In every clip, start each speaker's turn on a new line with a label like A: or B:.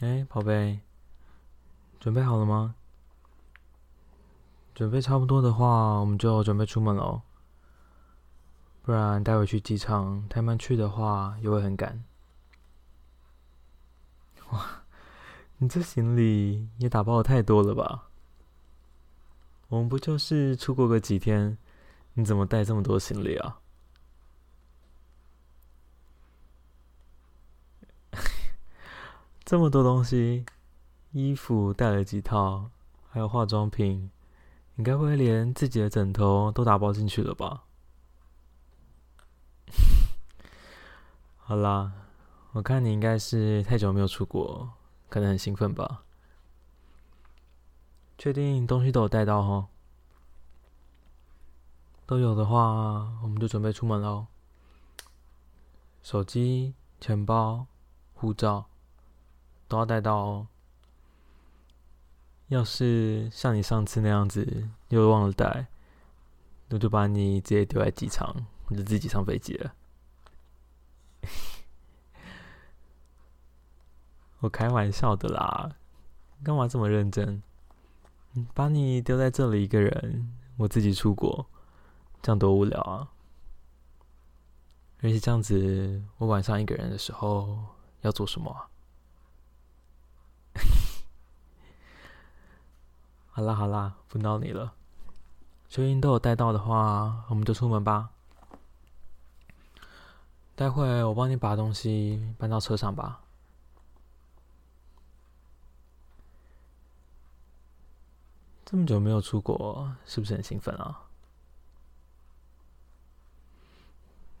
A: 哎，宝贝，准备好了吗？准备差不多的话，我们就准备出门喽。不然待会去机场太慢去的话，又会很赶。哇，你这行李也打包的太多了吧？我们不就是出国个几天，你怎么带这么多行李啊？这么多东西，衣服带了几套，还有化妆品，你该不会连自己的枕头都打包进去了吧？好啦，我看你应该是太久没有出国，可能很兴奋吧？确定东西都有带到哈？都有的话，我们就准备出门喽。手机、钱包、护照。都要带到。要是像你上次那样子又忘了带，那就把你直接丢在机场，我就自己上飞机了。我开玩笑的啦，干嘛这么认真？把你丢在这里一个人，我自己出国，这样多无聊啊！而且这样子，我晚上一个人的时候要做什么啊？好啦好啦，不闹你了。确定都有带到的话，我们就出门吧。待会我帮你把东西搬到车上吧。这么久没有出国，是不是很兴奋啊？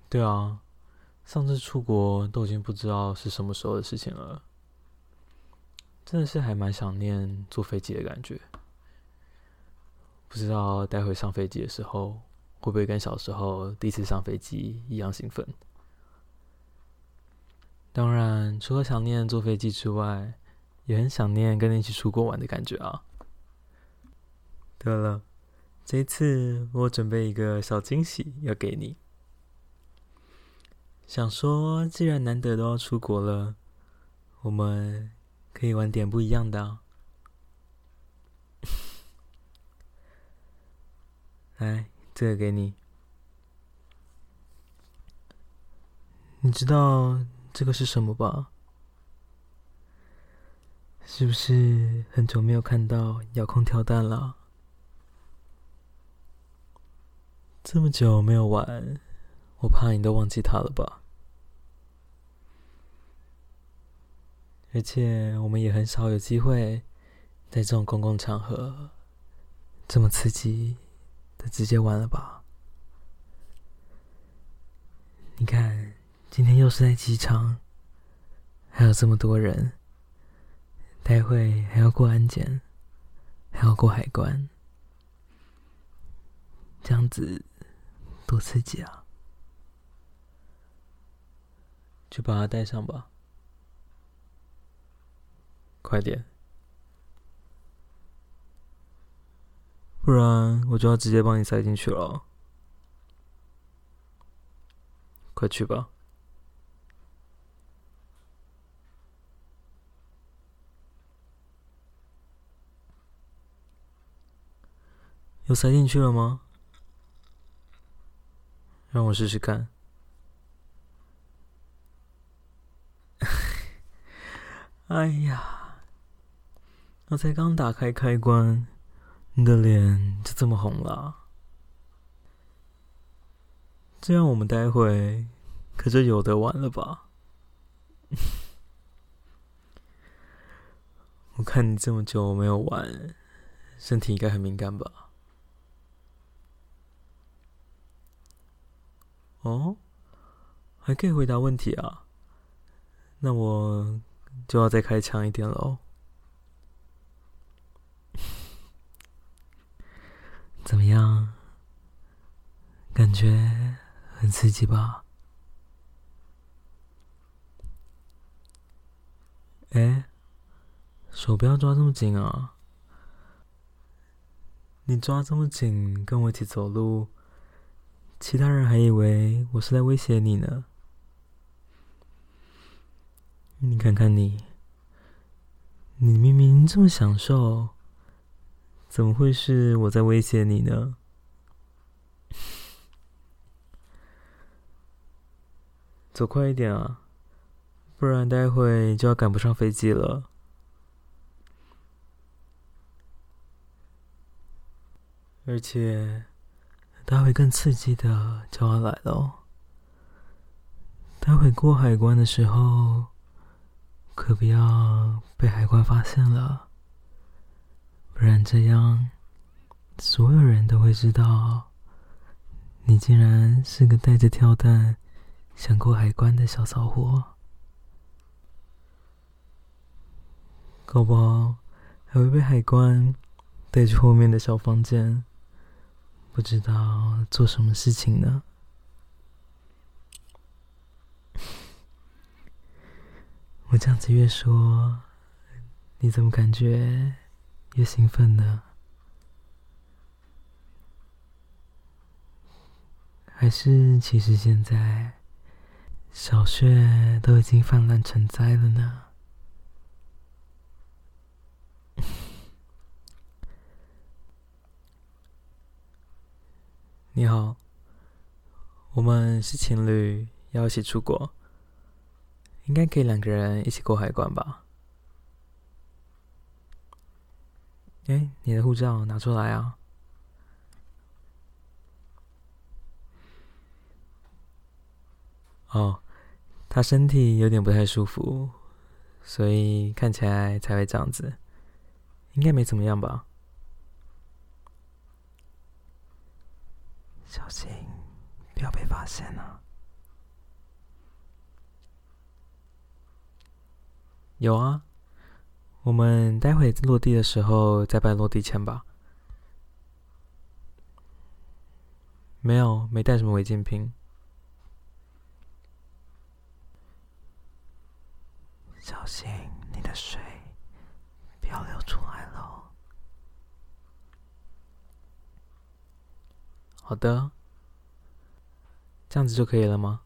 A: 对啊，上次出国都已经不知道是什么时候的事情了。真的是还蛮想念坐飞机的感觉。不知道待会上飞机的时候，会不会跟小时候第一次上飞机一样兴奋？当然，除了想念坐飞机之外，也很想念跟你一起出国玩的感觉啊。对了，这次我准备一个小惊喜要给你，想说既然难得都要出国了，我们可以玩点不一样的啊。来，这个给你。你知道这个是什么吧？是不是很久没有看到遥控跳蛋了？这么久没有玩，我怕你都忘记它了吧？而且我们也很少有机会在这种公共场合这么刺激。直接玩了吧！你看，今天又是在机场，还有这么多人，待会还要过安检，还要过海关，这样子多刺激啊！就把它带上吧，快点！不然我就要直接帮你塞进去了，快去吧。有塞进去了吗？让我试试看。哎呀，我才刚打开开关。你的脸就这么红了，这样我们待会可就有得玩了吧？我看你这么久没有玩，身体应该很敏感吧？哦，还可以回答问题啊？那我就要再开强一点喽。怎么样？感觉很刺激吧？哎，手不要抓这么紧啊！你抓这么紧，跟我一起走路，其他人还以为我是在威胁你呢。你看看你，你明明这么享受，怎么会是我在威胁你呢？走快一点啊，不然待会就要赶不上飞机了。而且，待会更刺激的就要来了。待会过海关的时候，可不要被海关发现了，不然这样，所有人都会知道，你竟然是个带着跳蛋想过海关的小骚货，搞不好还会被海关带去后面的小房间。不知道做什么事情呢？我这样子越说，你怎么感觉越兴奋呢？还是其实现在小穴都已经泛滥成灾了呢？你好，我们是情侣，要一起出国，应该可以两个人一起过海关吧？哎，你的护照拿出来啊！哦，他身体有点不太舒服，所以看起来才会这样子，应该没怎么样吧？小心，不要被发现了。有啊，我们待会落地的时候再办落地签吧。没有，没带什么违禁品。小心你的水不要流出来了。好的，这样子就可以了吗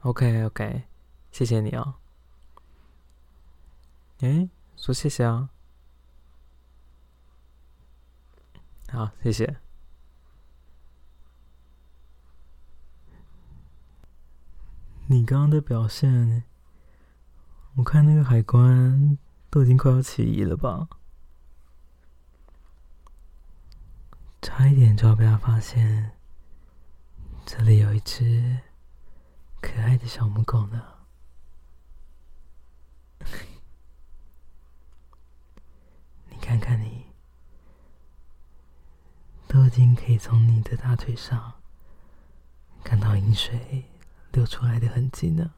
A: ？OK OK，谢谢你哦。哎，说谢谢啊。好，谢谢。你刚刚的表现，我看那个海关都已经快要起疑了吧？差一点就要被他发现，这里有一只可爱的小母狗呢。你看看你，都已经可以从你的大腿上看到饮水流出来的痕迹呢。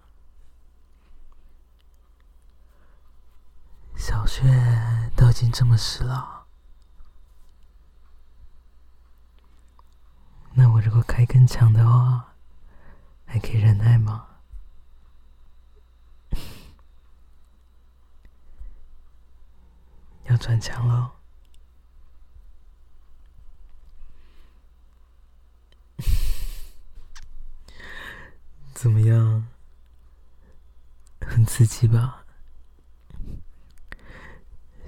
A: 小穴都已经这么湿了。那我如果开更强的话，还可以忍耐吗？要转强了。怎么样？很刺激吧？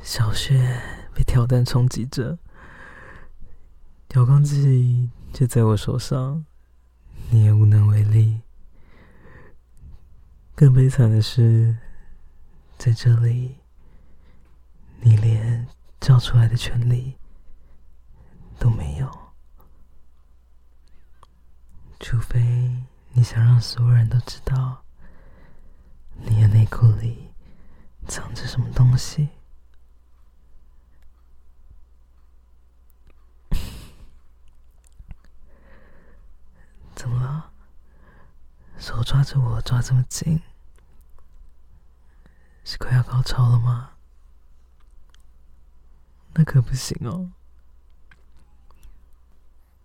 A: 小穴被跳蛋冲击着，遥控器。就在我手上，你也无能为力。更悲惨的是，在这里，你连叫出来的权利都没有。除非你想让所有人都知道，你的内裤里藏着什么东西。怎么了？手抓着我抓这么紧，是快要高潮了吗？那可不行哦！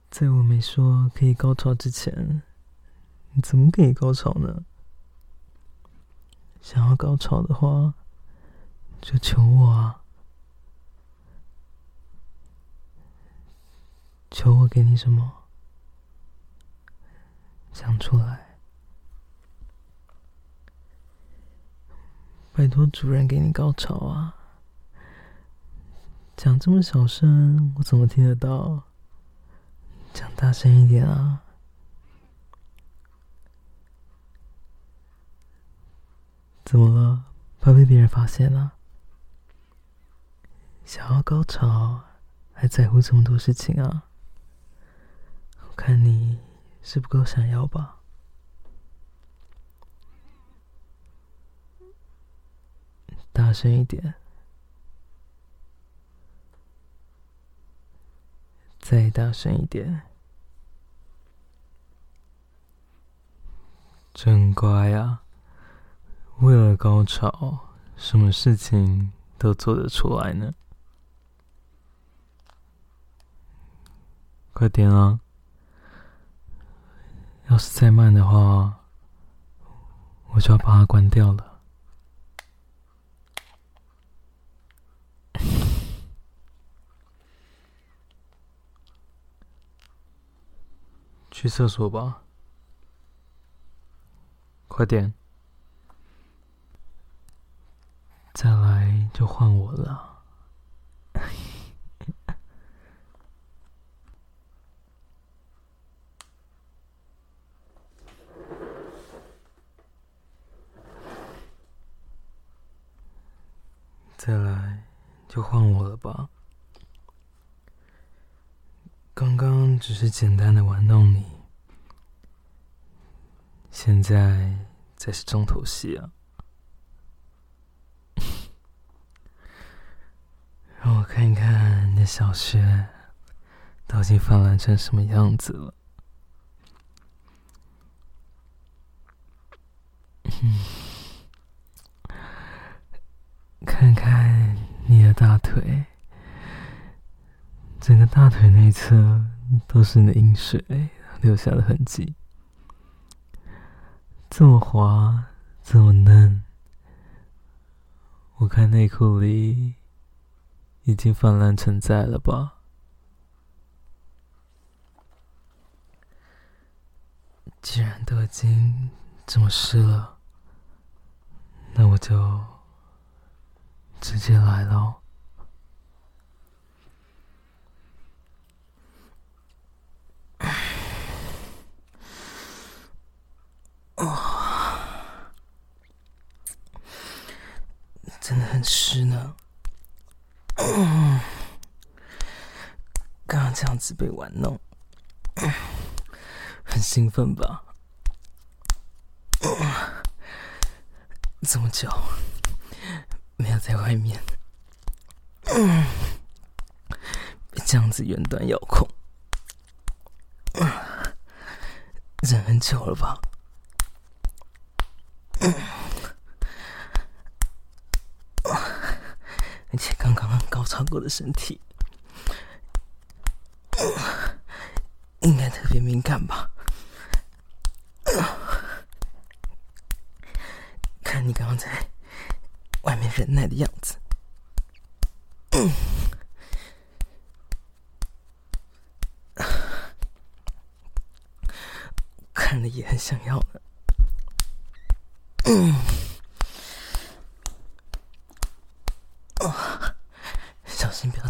A: 在我没说可以高潮之前，你怎么可以高潮呢？想要高潮的话，就求我啊！求我给你什么？讲出来，拜托主人给你高潮啊！讲这么小声，我怎么听得到？讲大声一点啊！怎么了？怕被别人发现了？想要高潮，还在乎这么多事情啊？我看你是不够想要吧？大声一点，再大声一点，真乖啊！为了高潮，什么事情都做得出来呢。快点啊！要是再慢的话，我就要把它关掉了。去厕所吧，快点！再来就换我了。再来就换我了吧。刚刚只是简单的玩弄你，现在才是重头戏啊！让我看看你的小穴都已经泛滥成什么样子了。看看你的大腿。整个大腿内侧都是你的阴水留下的痕迹，这么滑，这么嫩，我看内裤里已经泛滥成灾了吧？既然都已经这么湿了，那我就直接来喽。真的很湿呢，嗯，刚刚这样子被玩弄，很兴奋吧？这么久没有在外面，嗯，这样子远端遥控，忍很久了吧？而且刚刚高潮过的身体，应该特别敏感吧？看你刚刚在外面忍耐的样子，看了也很想要的。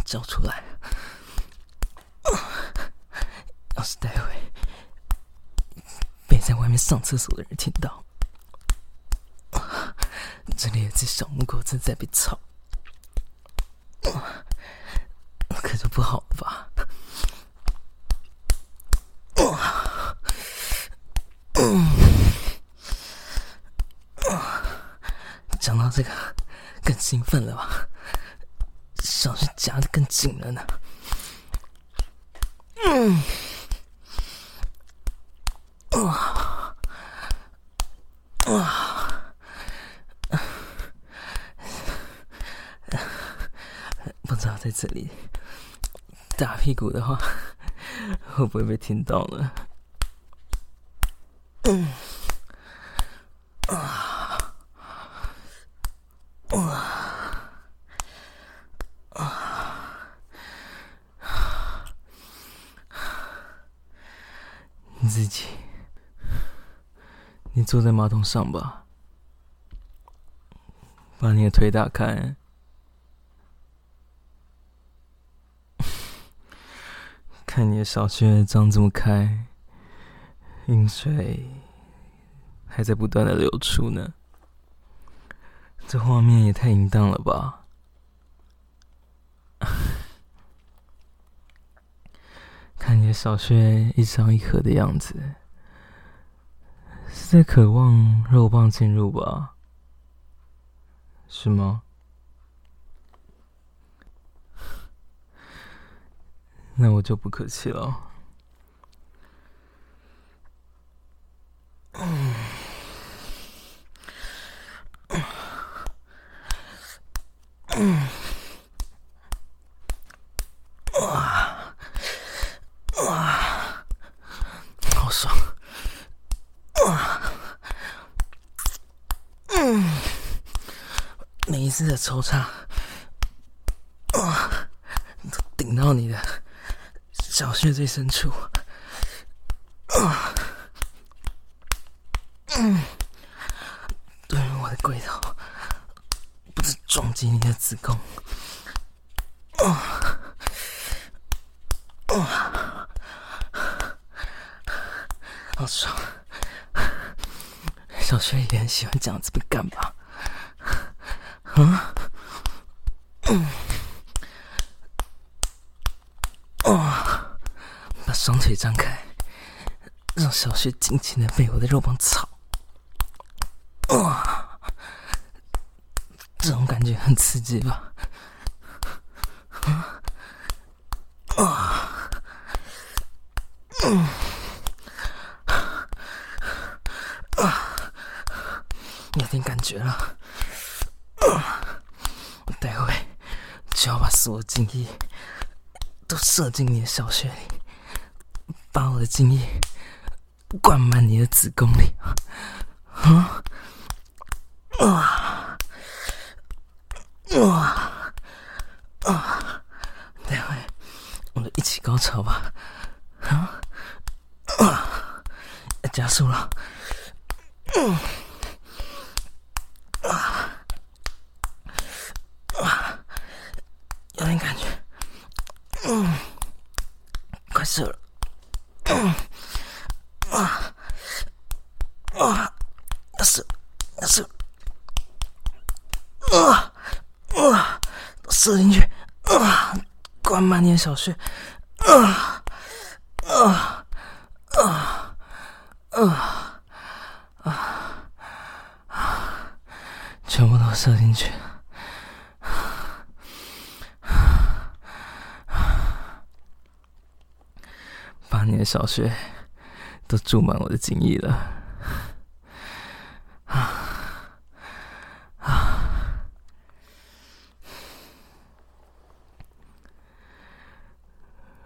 A: 叫出来！是待会被在外面上厕所的人听到，这里有只小母狗正在被吵，可就不好了吧？讲到这个，更兴奋了吧？小穴夹得更紧了呢。嗯，哇，哇，不知道在这里打屁股的话，会不会被听到呢？嗯，啊，哇。自己，你坐在马桶上吧，把你的腿打开，看你的小穴张这么开，阴水还在不断的流出呢，这画面也太淫荡了吧！看你的小穴一张一合的样子，是在渴望肉棒进入吧？是吗？那我就不客气了。嗯，嗯，哇，哇，好爽！哇，嗯，每一次的抽插，哇，都顶到你的穴最深处。嗯，对于我的龟头，不是撞击你的子宫，啊，啊，好爽！小薛也很喜欢这样子被干吧？啊，嗯，啊，把双腿张开，让小雪尽情的被我的肉棒操。哇，这种感觉很刺激吧？啊，嗯，啊，有点感觉了。待会就要把所有精液都射进你的小穴里，把我的精液灌满你的子宫里。啊！啊！啊！啊！待会我们一起高潮吧！啊！啊！要加速了！嗯！啊！啊！有点感觉，嗯，快射了！嗯！啊！啊！要射！射！啊啊！射进去啊！灌满你的小穴啊啊啊啊啊啊！全部都射进去，把你的小穴都注满我的精液了。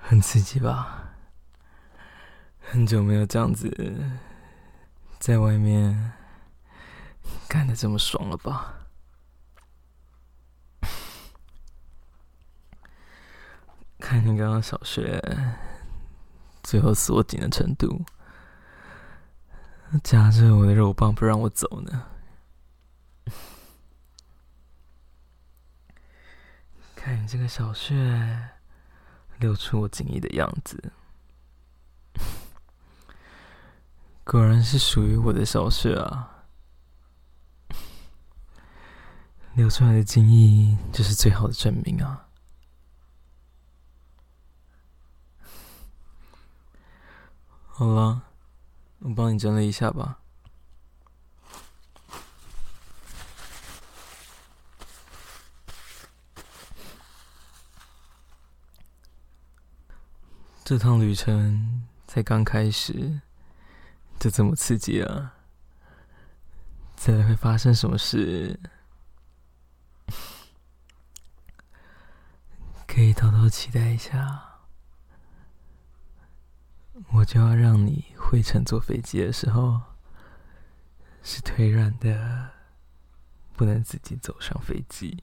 A: 很刺激吧？很久没有这样子在外面干的这么爽了吧？看你刚刚小穴最后锁紧的程度，夹着我的肉棒不让我走呢。看你这个小穴。流出我精液的样子，果然是属于我的小雪啊！流出来的精液就是最好的证明啊！好了，我帮你整理一下吧。这趟旅程才刚开始，就这么刺激啊！再来会发生什么事？可以偷偷期待一下。我就要让你回程坐飞机的时候，是腿软的，不能自己走上飞机。